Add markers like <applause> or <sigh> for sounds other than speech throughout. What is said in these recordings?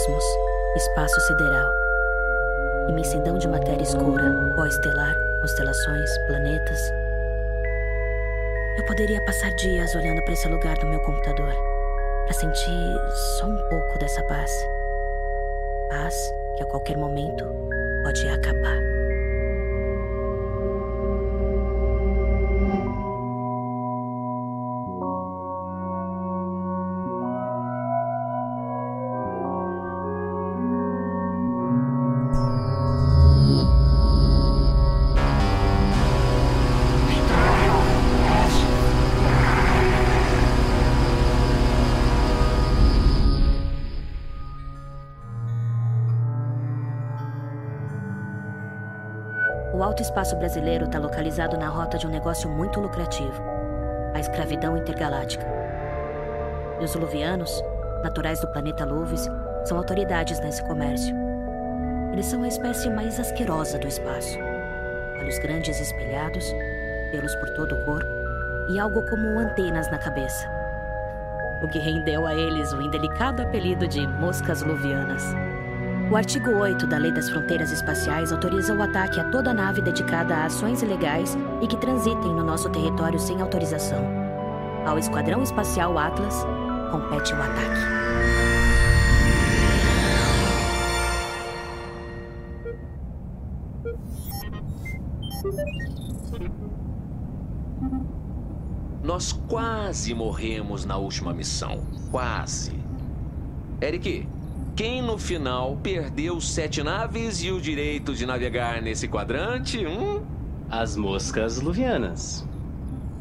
cosmos, espaço sideral. Imensidão de matéria escura, pó estelar, constelações, planetas. Eu poderia passar dias olhando para esse lugar no meu computador, para sentir só um pouco dessa paz. Paz que a qualquer momento pode acabar. Espaço brasileiro está localizado na rota de um negócio muito lucrativo: a escravidão intergaláctica. E os luvianos, naturais do planeta Luvis, são autoridades nesse comércio. Eles são a espécie mais asquerosa do espaço. Olhos grandes espelhados, pelos por todo o corpo e algo como antenas na cabeça. O que rendeu a eles o indelicado apelido de moscas luvianas. O artigo 8 da Lei das Fronteiras Espaciais autoriza o ataque a toda nave dedicada a ações ilegais e que transitem no nosso território sem autorização. Ao Esquadrão Espacial Atlas compete o ataque. Nós quase morremos na última missão. Quase. Eric, quem no final perdeu sete naves e o direito de navegar nesse quadrante? Hum? As moscas luvianas.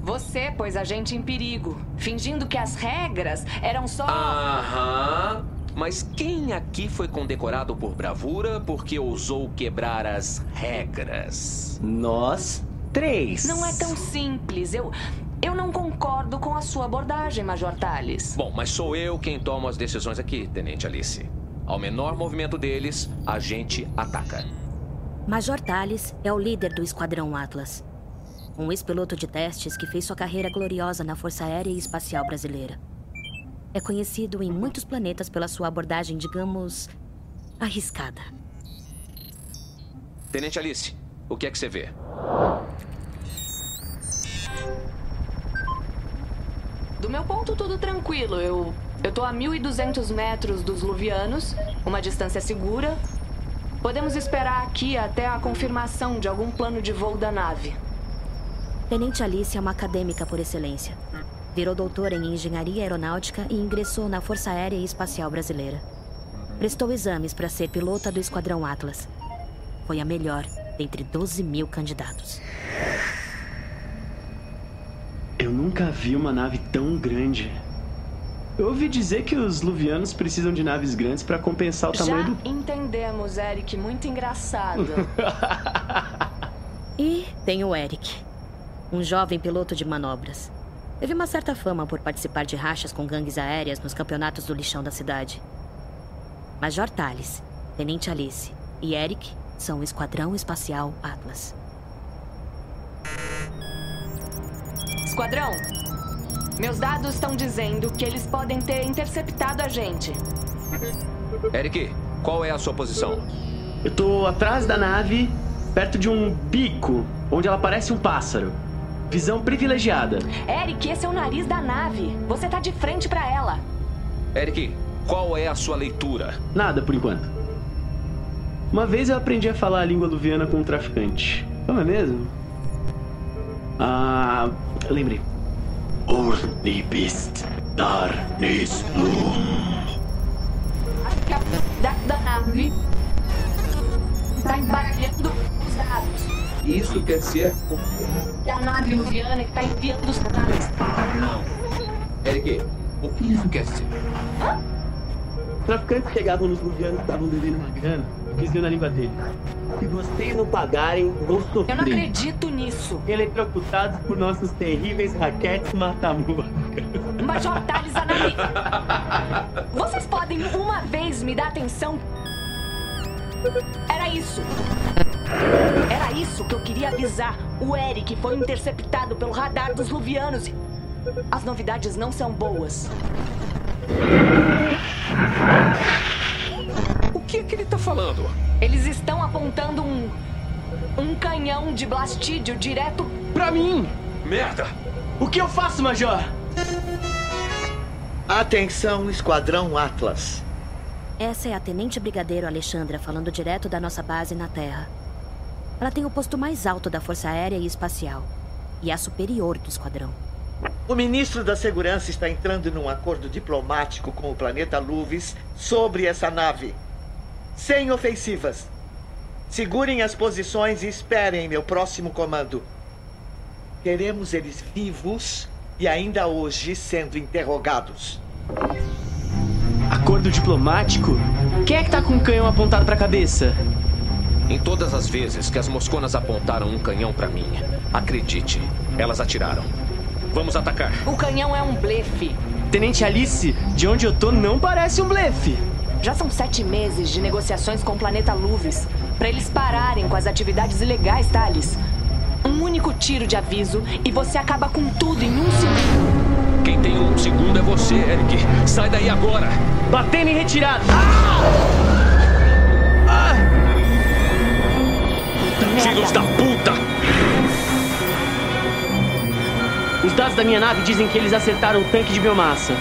Você pôs a gente em perigo, fingindo que as regras eram só. Aham. Mas quem aqui foi condecorado por bravura porque ousou quebrar as regras? Nós três. Não é tão simples. Eu. Eu não concordo com a sua abordagem, Major Tales. Bom, mas sou eu quem toma as decisões aqui, Tenente Alice. Ao menor movimento deles, a gente ataca. Major Tales é o líder do Esquadrão Atlas. Um ex-piloto de testes que fez sua carreira gloriosa na Força Aérea e Espacial Brasileira. É conhecido em muitos planetas pela sua abordagem, digamos, arriscada. Tenente Alice, o que é que você vê? Do meu ponto, tudo tranquilo. Eu. Eu tô a 1.200 metros dos Luvianos, uma distância segura. Podemos esperar aqui até a confirmação de algum plano de voo da nave. Tenente Alice é uma acadêmica por excelência. Virou doutora em engenharia aeronáutica e ingressou na Força Aérea e Espacial Brasileira. Prestou exames para ser pilota do Esquadrão Atlas. Foi a melhor dentre 12 mil candidatos. Eu nunca vi uma nave tão grande. Eu ouvi dizer que os luvianos precisam de naves grandes para compensar o tamanho Já do. entendemos, Eric. Muito engraçado. <laughs> E tem o Eric, um jovem piloto de manobras. Teve uma certa fama por participar de rachas com gangues aéreas nos campeonatos do lixão da cidade. Major Tales, Tenente Alice e Eric são o Esquadrão Espacial Atlas. Esquadrão, meus dados estão dizendo que eles podem ter interceptado a gente. Eric, qual é a sua posição? Eu tô atrás da nave, perto de um bico, onde ela parece um pássaro. Visão privilegiada. Eric, esse é o nariz da nave. Você tá de frente pra ela. Eric, qual é a sua leitura? Nada por enquanto. Uma vez eu aprendi a falar a língua luviana com um traficante. Não é mesmo? Ah, lembrei. Orni bist dar nis lum. Acho que a da, da nave tá embaralhando os dados. Isso quer dizer. É a nave luviana que tá enviando os dados. Não. Eric, o que isso quer dizer? Os traficantes chegavam nos luvianos que estavam devendo uma grana. Diziam na língua dele. Se vocês não pagarem, vão sofrer. Eu não acredito nisso. Eletrocutados por nossos terríveis raquetes mata-morcas. Major nave. Vocês podem uma vez me dar atenção? Era isso. Era isso que eu queria avisar. O Eric foi interceptado pelo radar dos Luvianos. e As novidades não são boas. Que é que ele tá falando? Eles estão apontando um. um canhão de blastídio direto. Pra mim! Merda! O que eu faço, Major? Atenção, Esquadrão Atlas. Essa é a Tenente Brigadeiro Alexandra falando direto da nossa base na Terra. Ela tem o posto mais alto da Força Aérea e Espacial. E é a superior do esquadrão. O ministro da Segurança está entrando num acordo diplomático com o planeta Luvis sobre essa nave. Sem ofensivas. Segurem as posições e esperem meu próximo comando. Queremos eles vivos e ainda hoje sendo interrogados. Acordo diplomático? Quem é que tá com o canhão apontado pra cabeça? Em todas as vezes que as mosconas apontaram um canhão pra mim, acredite, elas atiraram. Vamos atacar. O canhão é um blefe. Tenente Alice, de onde eu tô não parece um blefe. Já são sete meses de negociações com o planeta Luvis para eles pararem com as atividades ilegais, Thales. Um único tiro de aviso e você acaba com tudo em um segundo. Quem tem um segundo é você, Eric. Sai daí agora. Batendo em retirada. Filhos da puta! Os dados da minha nave dizem que eles acertaram o tanque de biomassa.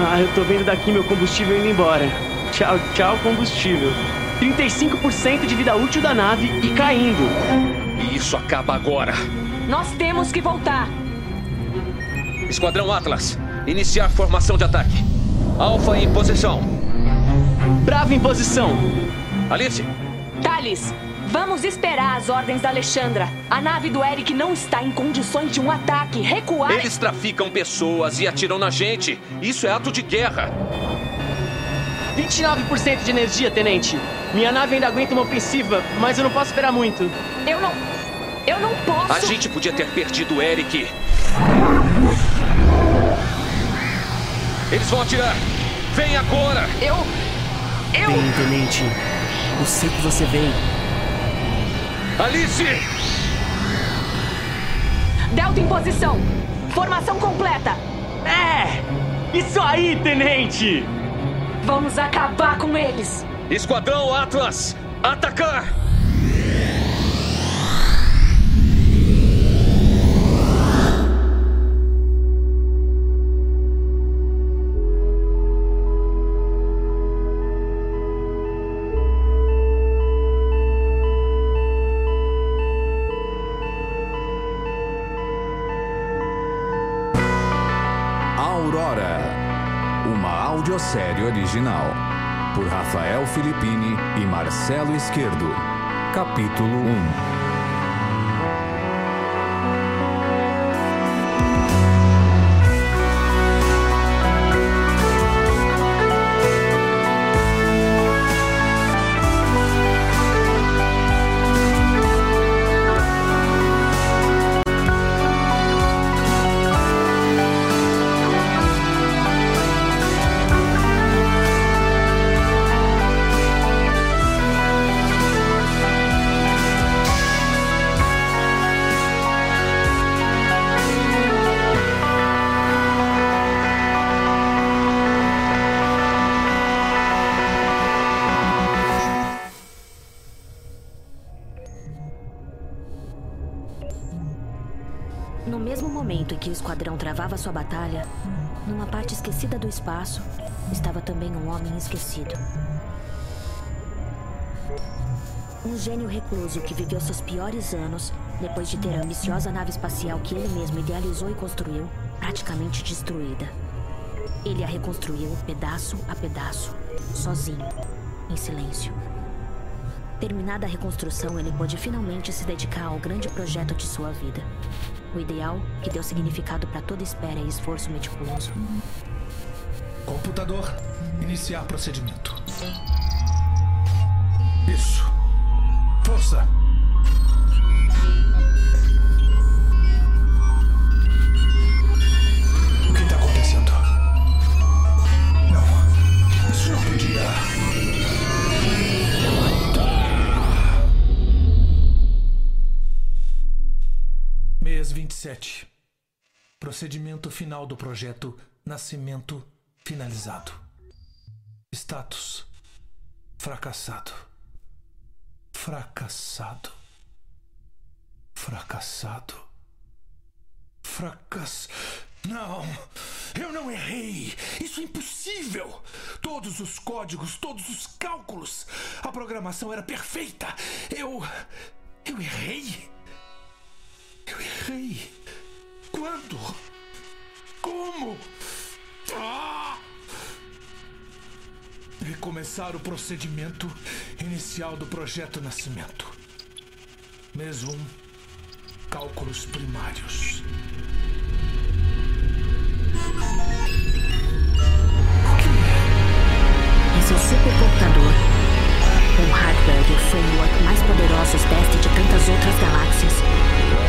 Ah, eu tô vendo daqui meu combustível indo embora. Tchau, tchau, combustível. 35% de vida útil da nave e caindo. E isso acaba agora. Nós temos que voltar. Esquadrão Atlas, iniciar formação de ataque. Alfa em posição. Bravo em posição. Alice, Thales, vamos esperar as ordens da Alexandra. A nave do Eric não está em condições de um ataque. Recuar. eles traficam pessoas e atiram na gente. Isso é ato de guerra. 29% de energia, tenente. Minha nave ainda aguenta uma ofensiva, mas eu não posso esperar muito. Eu não. Eu não posso. A gente podia ter perdido o Eric. Eles vão atirar. Vem agora! Eu. Eu. Vem, tenente. Eu sei que você vem. Alice! Delta em posição. Formação completa. É! Isso aí, tenente! Vamos acabar com eles. Esquadrão Atlas, atacar! Audiosérie original, por Rafael Filippini e Marcelo Esquerdo. Capítulo 1 esquadrão travava sua batalha, numa parte esquecida do espaço, estava também um homem esquecido. Um gênio recluso que viveu seus piores anos depois de ter a ambiciosa nave espacial que ele mesmo idealizou e construiu praticamente destruída. Ele a reconstruiu pedaço a pedaço, sozinho, em silêncio. Terminada a reconstrução, ele pôde finalmente se dedicar ao grande projeto de sua vida. O ideal que deu significado para toda espera e esforço meticuloso. Computador, iniciar procedimento. Isso. Força. Procedimento final do projeto Nascimento finalizado. Status: Fracassado. Fracassado. Fracassado. Fracass. Não! Eu não errei! Isso é impossível! Todos os códigos, todos os cálculos, a programação era perfeita! Eu. Eu errei! Eu errei! Quando? Como? Recomeçar o procedimento inicial do projeto Nascimento. Mês 1. Cálculos primários. Esse é o supercomputador. Um hardware e o framework mais poderosos deste de tantas outras galáxias.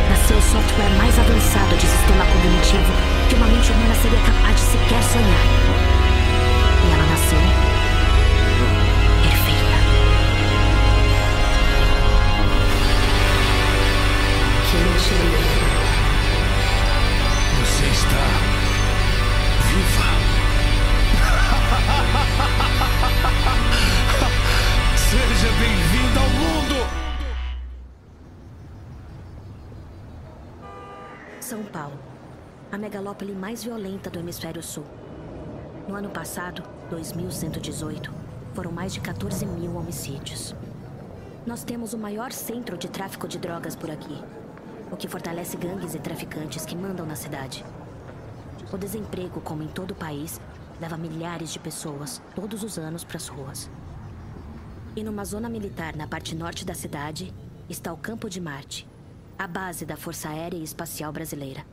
Nasceu o software mais avançado de sistema cognitivo que uma mente humana seria capaz de sequer sonhar. E ela nasceu perfeita. Você está viva. <laughs> Bem-vindo ao mundo! São Paulo, a megalópole mais violenta do hemisfério sul. No ano passado, 2118, foram mais de 14 mil homicídios. Nós temos o maior centro de tráfico de drogas por aqui, o que fortalece gangues e traficantes que mandam na cidade. O desemprego, como em todo o país, leva milhares de pessoas todos os anos para as ruas. E numa zona militar na parte norte da cidade está o Campo de Marte, a base da Força Aérea e Espacial Brasileira.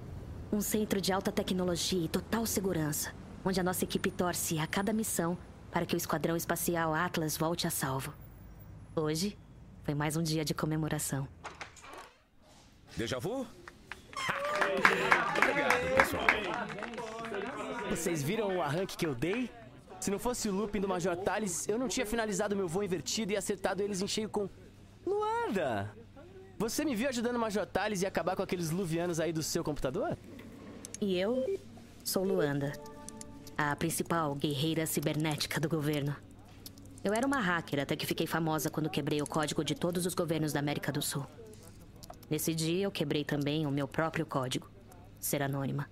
Um centro de alta tecnologia e total segurança, onde a nossa equipe torce a cada missão para que o Esquadrão Espacial Atlas volte a salvo. Hoje foi mais um dia de comemoração. Déjà vu? Obrigado, pessoal. Vocês viram o arranque que eu dei? Se não fosse o looping do Major eu não tinha finalizado meu voo invertido e acertado eles em cheio com. Luanda! Você me viu ajudando o Major Thales e acabar com aqueles luvianos aí do seu computador? E eu sou Luanda, a principal guerreira cibernética do governo. Eu era uma hacker até que fiquei famosa quando quebrei o código de todos os governos da América do Sul. Nesse dia, eu quebrei também o meu próprio código ser anônima.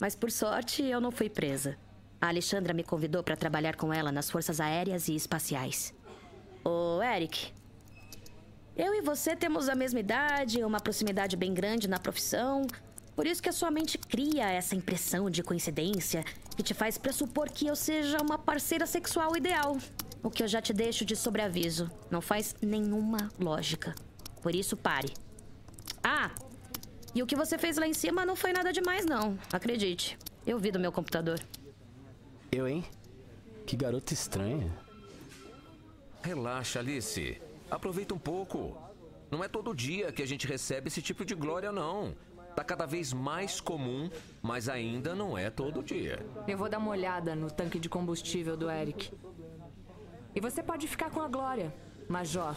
Mas por sorte, eu não fui presa. A Alexandra me convidou para trabalhar com ela nas forças aéreas e espaciais. Ô, Eric. Eu e você temos a mesma idade, uma proximidade bem grande na profissão. Por isso que a sua mente cria essa impressão de coincidência que te faz pressupor que eu seja uma parceira sexual ideal. O que eu já te deixo de sobreaviso. Não faz nenhuma lógica. Por isso, pare. Ah, e o que você fez lá em cima não foi nada demais, não. Acredite. Eu vi do meu computador. Eu, hein? Que garota estranha. Relaxa, Alice. Aproveita um pouco. Não é todo dia que a gente recebe esse tipo de glória, não. Tá cada vez mais comum, mas ainda não é todo dia. Eu vou dar uma olhada no tanque de combustível do Eric. E você pode ficar com a Glória, Major.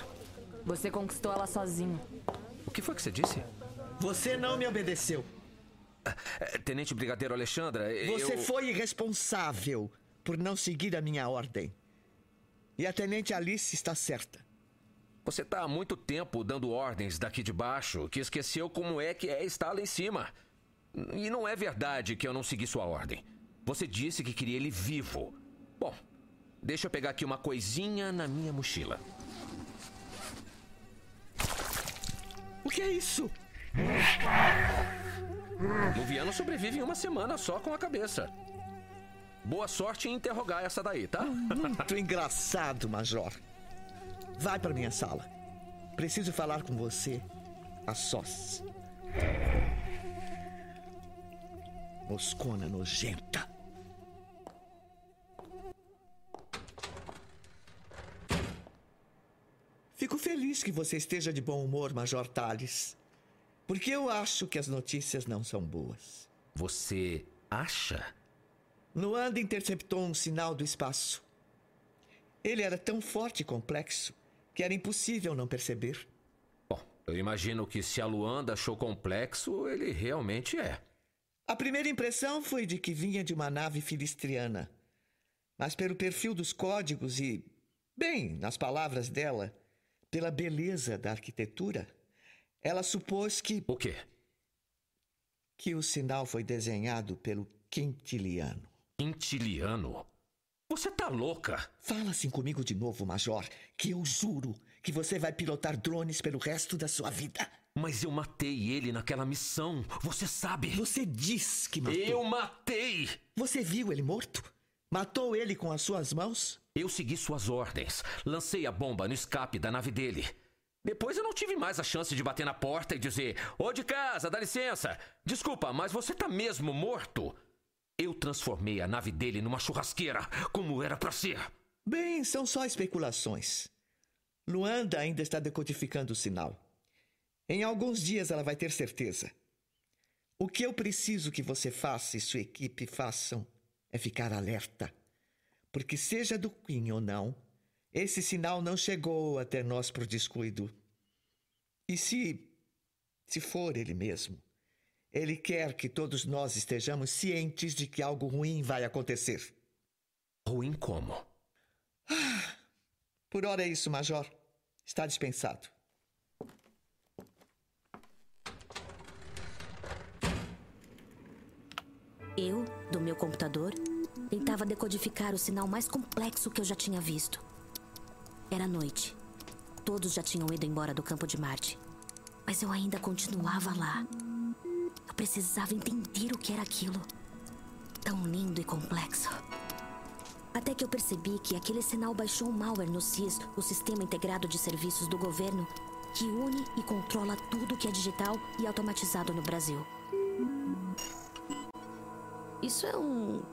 Você conquistou ela sozinho. O que foi que você disse? Você não me obedeceu. É, Tenente Brigadeiro Alexandra, Você eu... foi irresponsável por não seguir a minha ordem. E a Tenente Alice está certa. Você tá há muito tempo dando ordens daqui de baixo que esqueceu como é que é estar lá em cima. E não é verdade que eu não segui sua ordem. Você disse que queria ele vivo. Bom, deixa eu pegar aqui uma coisinha na minha mochila. O que é isso? Luviano sobrevive em uma semana só com a cabeça. Boa sorte em interrogar essa daí, tá? Muito engraçado, Major. Vai para minha sala. Preciso falar com você a sós. Moscona nojenta. Fico feliz que você esteja de bom humor, Major Tales. Porque eu acho que as notícias não são boas. Você acha? Luanda interceptou um sinal do espaço. Ele era tão forte e complexo que era impossível não perceber. Bom, eu imagino que se a Luanda achou complexo, ele realmente é. A primeira impressão foi de que vinha de uma nave filistriana. Mas pelo perfil dos códigos e, Bem, nas palavras dela, pela beleza da arquitetura, ela supôs que. O quê? Que o sinal foi desenhado pelo Quintiliano. Quintiliano? Você tá louca? Fala assim comigo de novo, Major, que eu juro que você vai pilotar drones pelo resto da sua vida. Mas eu matei ele naquela missão. Você sabe. Você diz que matou. Eu matei! Você viu ele morto? Matou ele com as suas mãos? Eu segui suas ordens. Lancei a bomba no escape da nave dele. Depois eu não tive mais a chance de bater na porta e dizer: Ô de casa, dá licença. Desculpa, mas você tá mesmo morto? Eu transformei a nave dele numa churrasqueira, como era para ser. Bem, são só especulações. Luanda ainda está decodificando o sinal. Em alguns dias ela vai ter certeza. O que eu preciso que você faça e sua equipe façam é ficar alerta. Porque, seja do Queen ou não, esse sinal não chegou até nós por descuido. E se. se for ele mesmo, ele quer que todos nós estejamos cientes de que algo ruim vai acontecer. Ruim como? Ah, por hora é isso, Major. Está dispensado. Eu, do meu computador, tentava decodificar o sinal mais complexo que eu já tinha visto. Era noite. Todos já tinham ido embora do campo de Marte. Mas eu ainda continuava lá. Eu precisava entender o que era aquilo. Tão lindo e complexo. Até que eu percebi que aquele sinal baixou um malware no SIS, o Sistema Integrado de Serviços do Governo, que une e controla tudo que é digital e automatizado no Brasil. Isso é um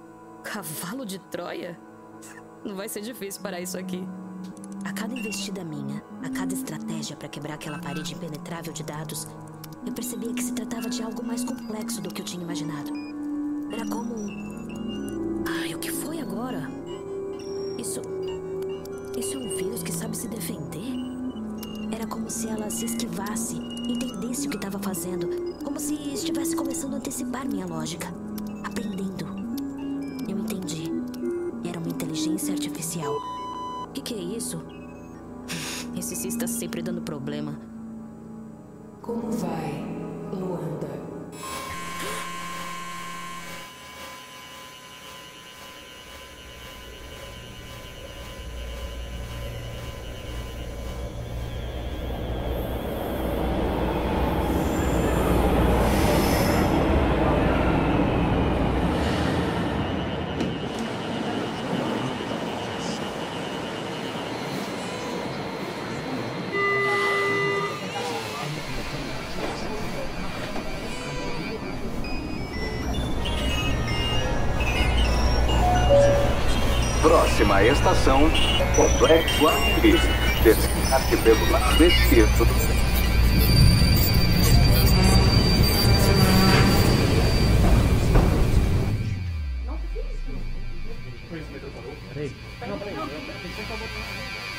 cavalo de Troia? Não vai ser difícil parar isso aqui. Cada investida minha, a cada estratégia para quebrar aquela parede impenetrável de dados, eu percebia que se tratava de algo mais complexo do que eu tinha imaginado. Era como. Ai, o que foi agora? Isso. Isso é um vírus que sabe se defender? Era como se ela se esquivasse, entendesse o que estava fazendo, como se estivesse começando a antecipar minha lógica. Aprendendo. Eu entendi. Era uma inteligência artificial. O que, que é isso? Está sempre dando problema. Como vai, Próxima estação, Complexo Arquivo. Descarte pelo lado esquerdo.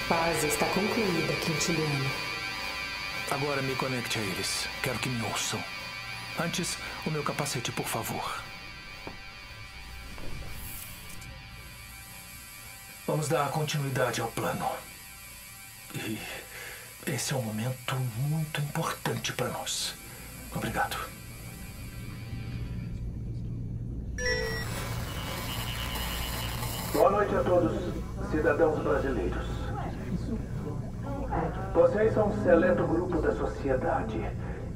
Paz está concluída, Quintiliano. Agora me conecte a eles. Quero que me ouçam. Antes, o meu capacete, por favor. Vamos dar continuidade ao plano. E esse é um momento muito importante para nós. Obrigado. Boa noite a todos, cidadãos brasileiros. Vocês são um seleto grupo da sociedade,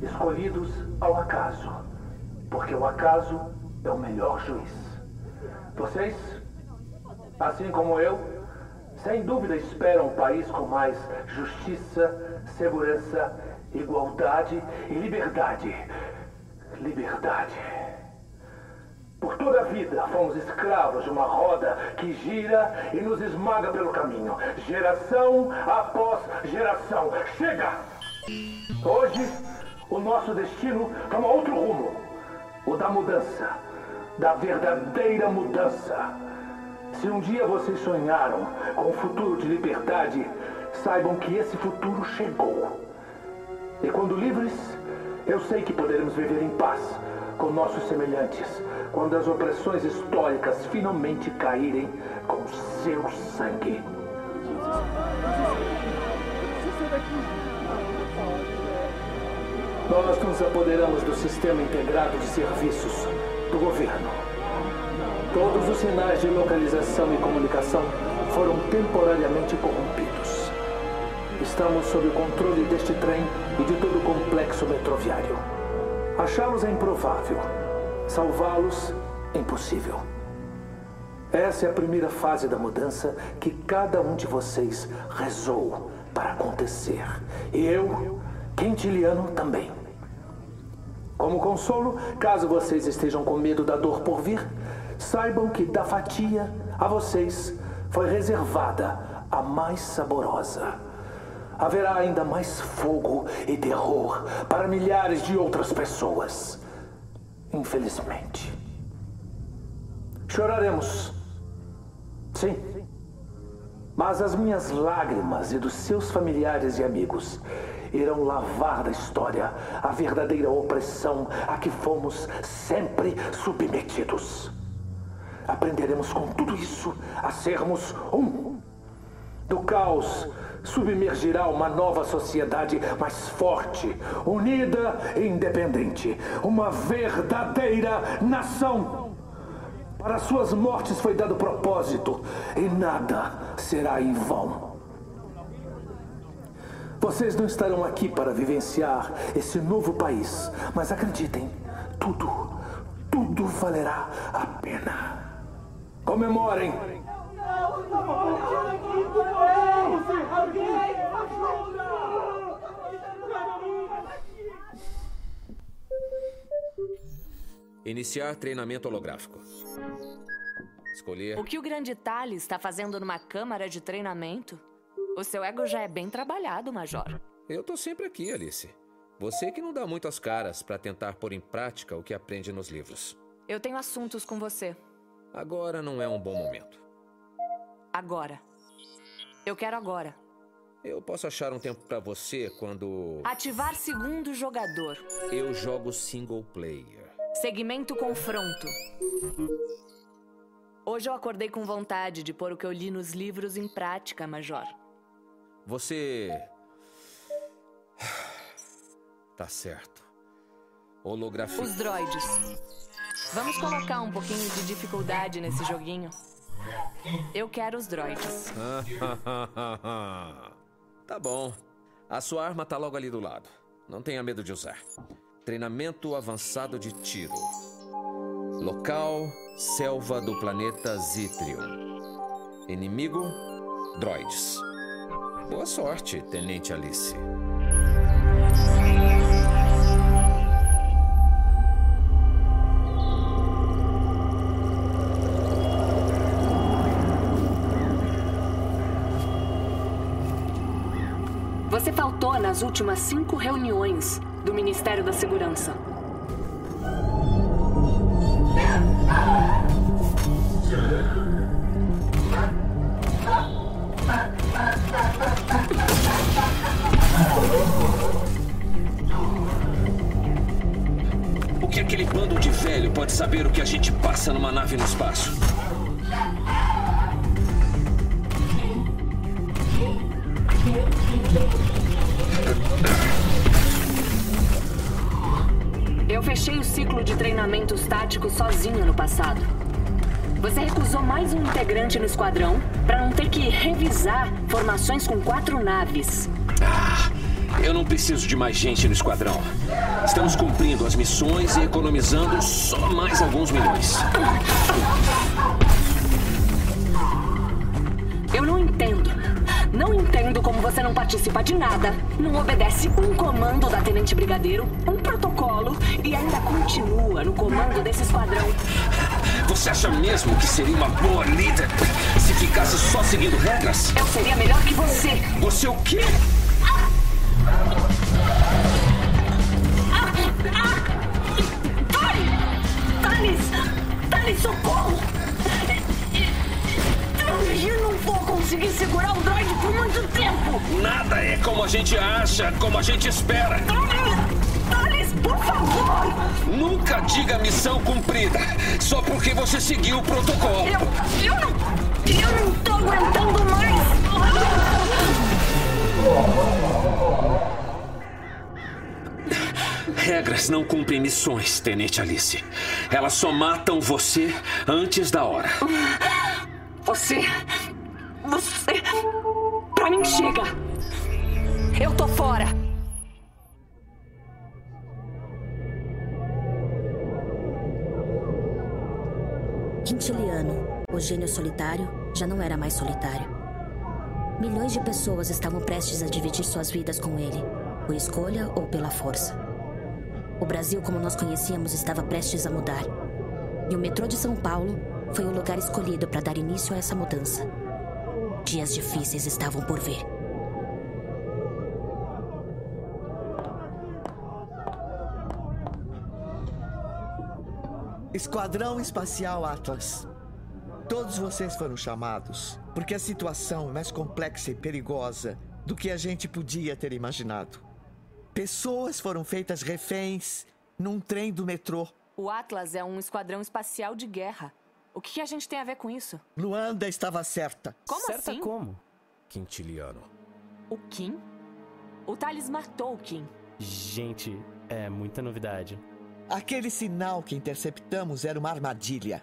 escolhidos ao acaso, porque o acaso é o melhor juiz. Vocês, assim como eu, sem dúvida esperam um país com mais justiça, segurança, igualdade e liberdade. Liberdade. Por toda a vida fomos escravos de uma roda que gira e nos esmaga pelo caminho, geração após geração. Chega! Hoje, o nosso destino toma outro rumo: o da mudança, da verdadeira mudança. Se um dia vocês sonharam com um futuro de liberdade, saibam que esse futuro chegou. E quando livres, eu sei que poderemos viver em paz com nossos semelhantes, quando as opressões históricas finalmente caírem com seu sangue. Nós nos apoderamos do Sistema Integrado de Serviços do governo. Todos os sinais de localização e comunicação foram temporariamente corrompidos. Estamos sob o controle deste trem e de todo o complexo metroviário. Achá-los é improvável. Salvá-los, impossível. Essa é a primeira fase da mudança que cada um de vocês rezou para acontecer. E eu, Quintiliano, também. Como consolo, caso vocês estejam com medo da dor por vir, saibam que da fatia a vocês foi reservada a mais saborosa. Haverá ainda mais fogo e terror para milhares de outras pessoas. Infelizmente. Choraremos. Sim. Mas as minhas lágrimas e dos seus familiares e amigos irão lavar da história a verdadeira opressão a que fomos sempre submetidos. Aprenderemos com tudo isso a sermos um. Do caos submergirá uma nova sociedade mais forte, unida e independente. Uma verdadeira nação. Para suas mortes foi dado propósito e nada será em vão. Vocês não estarão aqui para vivenciar esse novo país, mas acreditem, tudo, tudo valerá a pena. Comemorem! Iniciar treinamento holográfico. Escolher. O que o grande Thales está fazendo numa câmara de treinamento? O seu ego já é bem trabalhado, Major. Eu tô sempre aqui, Alice. Você que não dá muitas caras para tentar pôr em prática o que aprende nos livros. Eu tenho assuntos com você. Agora não é um bom momento. Agora. Eu quero agora. Eu posso achar um tempo para você quando. Ativar segundo jogador. Eu jogo single player. Segmento confronto. Hoje eu acordei com vontade de pôr o que eu li nos livros em prática, Major. Você. <sighs> Tá certo. Holografia. Os droids. Vamos colocar um pouquinho de dificuldade nesse joguinho. Eu quero os droids. <laughs> tá bom. A sua arma tá logo ali do lado. Não tenha medo de usar. Treinamento avançado de tiro. Local: selva do planeta Zitrium. Inimigo: droids. Boa sorte, Tenente Alice. Você faltou nas últimas cinco reuniões do Ministério da Segurança. O que aquele bando de velho pode saber o que a gente passa numa nave no espaço? Fechei o ciclo de treinamentos táticos sozinho no passado. Você recusou mais um integrante no esquadrão para não ter que revisar formações com quatro naves. Ah, eu não preciso de mais gente no esquadrão. Estamos cumprindo as missões e economizando só mais alguns milhões. Eu não entendo. Não entendo como você não participa de nada, não obedece um comando da Tenente Brigadeiro, um protocolo comando desse esquadrão. Você acha mesmo que seria uma boa líder se ficasse só seguindo regras? Eu seria melhor que você. Você o quê? Thales! Thales, socorro! Eu não vou conseguir segurar o droid por muito tempo! Nada é como a gente acha, como a gente espera. Thales, por favor! Nunca diga missão cumprida, só porque você seguiu o protocolo. Eu, eu não. Eu não tô aguentando mais! Regras não cumprem missões, Tenente Alice. Elas só matam você antes da hora. Você. Você. Pra mim chega! Eu tô fora! Quintiliano, o gênio solitário, já não era mais solitário. Milhões de pessoas estavam prestes a dividir suas vidas com ele, por escolha ou pela força. O Brasil, como nós conhecíamos, estava prestes a mudar. E o metrô de São Paulo foi o lugar escolhido para dar início a essa mudança. Dias difíceis estavam por vir. Esquadrão Espacial Atlas. Todos vocês foram chamados porque a situação é mais complexa e perigosa do que a gente podia ter imaginado. Pessoas foram feitas reféns num trem do metrô. O Atlas é um esquadrão espacial de guerra. O que a gente tem a ver com isso? Luanda estava certa. Como Certa assim? como? Quintiliano. O Kim? O Thales matou o Kim. Gente, é muita novidade. Aquele sinal que interceptamos era uma armadilha.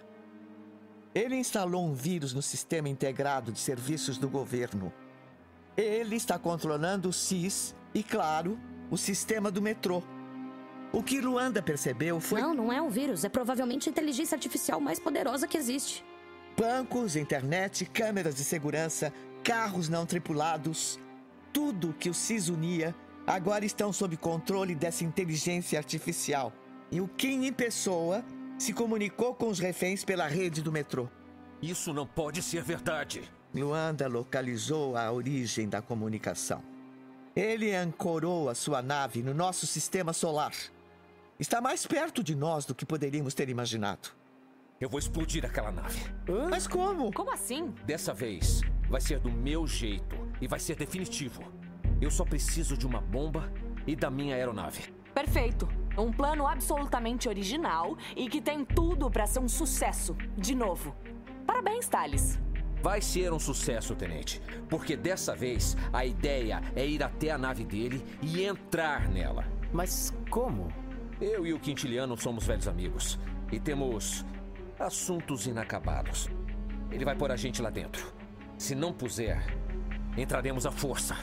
Ele instalou um vírus no sistema integrado de serviços do governo. Ele está controlando o SIS e, claro, o sistema do metrô. O que Luanda percebeu foi. Não, não é um vírus. É provavelmente a inteligência artificial mais poderosa que existe. Bancos, internet, câmeras de segurança, carros não tripulados. Tudo que o SIS unia agora estão sob controle dessa inteligência artificial. E o Kim em pessoa se comunicou com os reféns pela rede do metrô. Isso não pode ser verdade. Luanda localizou a origem da comunicação. Ele ancorou a sua nave no nosso sistema solar. Está mais perto de nós do que poderíamos ter imaginado. Eu vou explodir aquela nave. Mas como? Como assim? Dessa vez, vai ser do meu jeito e vai ser definitivo. Eu só preciso de uma bomba e da minha aeronave. Perfeito. Um plano absolutamente original e que tem tudo pra ser um sucesso. De novo. Parabéns, Thales. Vai ser um sucesso, tenente, porque dessa vez a ideia é ir até a nave dele e entrar nela. Mas como? Eu e o Quintiliano somos velhos amigos e temos assuntos inacabados. Ele vai pôr a gente lá dentro. Se não puser, entraremos à força.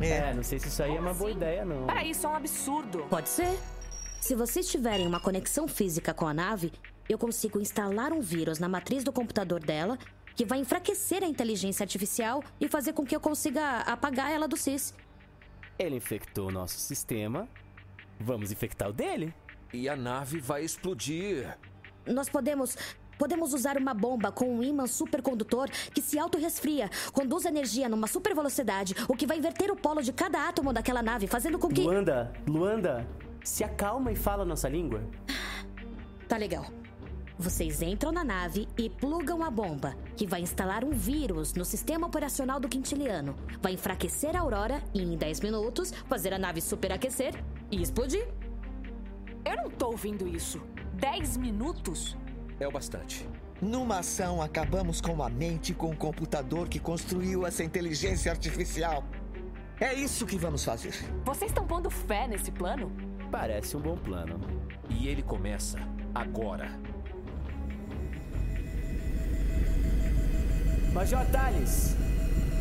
É, não sei se isso aí é uma boa assim? ideia, não. Peraí, isso é um absurdo. Pode ser. Se vocês tiverem uma conexão física com a nave, eu consigo instalar um vírus na matriz do computador dela que vai enfraquecer a inteligência artificial e fazer com que eu consiga apagar ela do SIS. Ele infectou o nosso sistema. Vamos infectar o dele. E a nave vai explodir. Nós podemos. Podemos usar uma bomba com um ímã supercondutor que se autorresfria, conduz energia numa super velocidade, o que vai inverter o polo de cada átomo daquela nave, fazendo com que. Luanda, Luanda, se acalma e fala a nossa língua. Tá legal. Vocês entram na nave e plugam a bomba, que vai instalar um vírus no sistema operacional do Quintiliano. Vai enfraquecer a Aurora e, em 10 minutos, fazer a nave superaquecer e explodir. Eu não tô ouvindo isso. 10 minutos? É o bastante. Numa ação, acabamos com a mente e com o computador que construiu essa inteligência artificial. É isso que vamos fazer. Vocês estão pondo fé nesse plano? Parece um bom plano. E ele começa agora. Major Thales,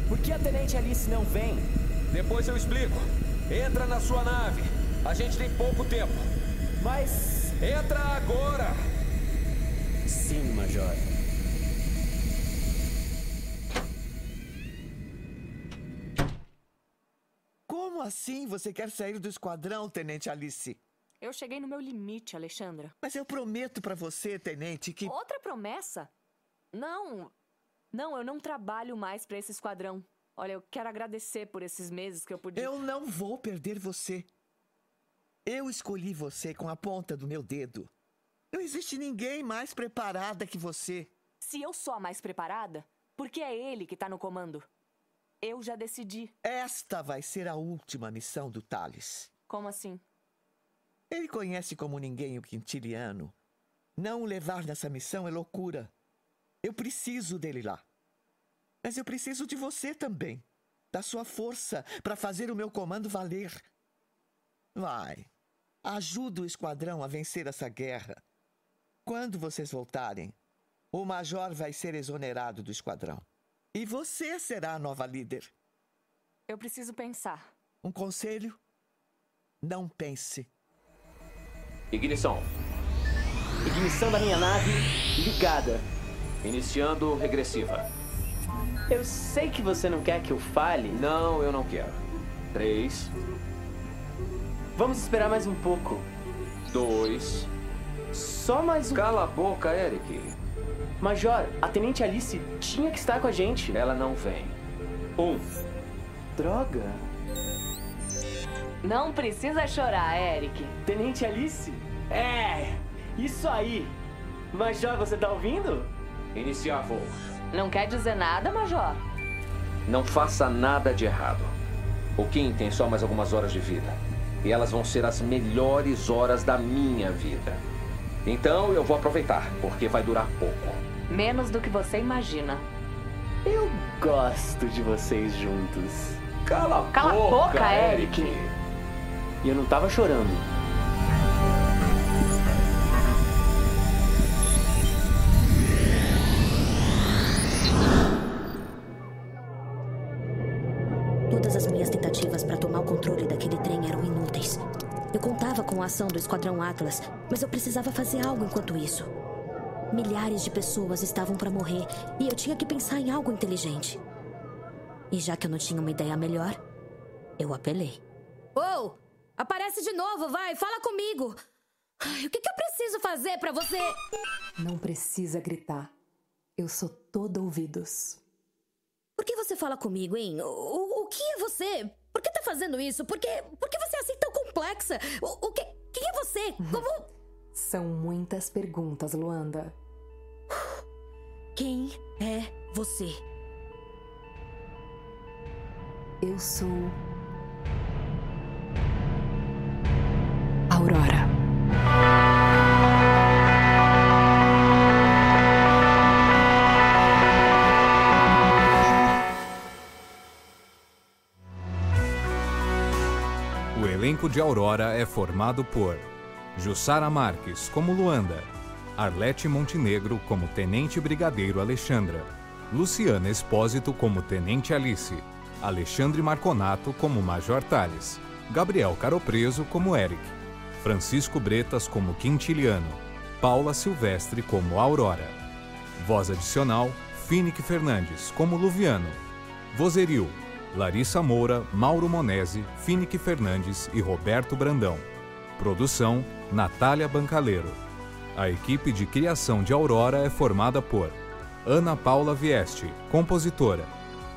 por que a Tenente Alice não vem? Depois eu explico. Entra na sua nave. A gente tem pouco tempo. Mas. Entra agora! Sim, Major. Como assim você quer sair do esquadrão, Tenente Alice? Eu cheguei no meu limite, Alexandra. Mas eu prometo pra você, Tenente, que. Outra promessa? Não. Não, eu não trabalho mais pra esse esquadrão. Olha, eu quero agradecer por esses meses que eu podia. Eu não vou perder você. Eu escolhi você com a ponta do meu dedo. Não existe ninguém mais preparada que você. Se eu sou a mais preparada, por que é ele que tá no comando? Eu já decidi. Esta vai ser a última missão do Thales. Como assim? Ele conhece como ninguém o Quintiliano. Não o levar nessa missão é loucura. Eu preciso dele lá. Mas eu preciso de você também. da sua força para fazer o meu comando valer. Vai, ajuda o esquadrão a vencer essa guerra. Quando vocês voltarem, o major vai ser exonerado do esquadrão. E você será a nova líder. Eu preciso pensar. Um conselho? Não pense. Ignição. Ignição da minha nave ligada. Iniciando regressiva. Eu sei que você não quer que eu fale. Não, eu não quero. Três. Vamos esperar mais um pouco. Dois. Só mais um. Cala a boca, Eric. Major, a Tenente Alice tinha que estar com a gente. Ela não vem. Um. Droga. Não precisa chorar, Eric. Tenente Alice? É, isso aí. Major, você tá ouvindo? Iniciar voo. Não quer dizer nada, Major? Não faça nada de errado. O Kim tem só mais algumas horas de vida. E elas vão ser as melhores horas da minha vida. Então eu vou aproveitar, porque vai durar pouco. Menos do que você imagina. Eu gosto de vocês juntos. Cala a Cala boca, a boca, Eric. E eu não tava chorando. Contava com a ação do Esquadrão Atlas, mas eu precisava fazer algo enquanto isso. Milhares de pessoas estavam para morrer e eu tinha que pensar em algo inteligente. E já que eu não tinha uma ideia melhor, eu apelei. Oh, aparece de novo, vai, fala comigo. Ai, o que, que eu preciso fazer para você? Não precisa gritar. Eu sou todo ouvidos. Por que você fala comigo, hein? O, o que é você? Por que tá fazendo isso? Por que, por que você é assim tão complexa? O, o que, quem é você? Como. São muitas perguntas, Luanda. Quem é você? Eu sou. Elenco de Aurora é formado por Jussara Marques como Luanda, Arlete Montenegro como Tenente Brigadeiro Alexandra, Luciana Espósito como Tenente Alice, Alexandre Marconato como Major Tales, Gabriel Caropreso como Eric, Francisco Bretas como Quintiliano, Paula Silvestre como Aurora. Voz adicional: Finick Fernandes como Luviano. Vozerio: Larissa Moura, Mauro Monese, Finick Fernandes e Roberto Brandão. Produção: Natália Bancaleiro. A equipe de criação de Aurora é formada por Ana Paula Vieste, compositora,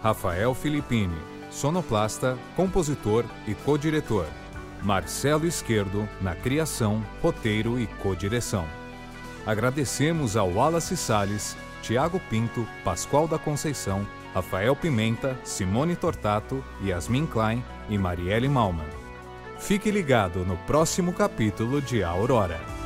Rafael Filippini, sonoplasta, compositor e co-diretor, Marcelo Esquerdo, na criação, roteiro e co-direção. Agradecemos ao Wallace Salles, Tiago Pinto, Pascoal da Conceição, Rafael Pimenta, Simone Tortato, Yasmin Klein e Marielle Malman. Fique ligado no próximo capítulo de Aurora.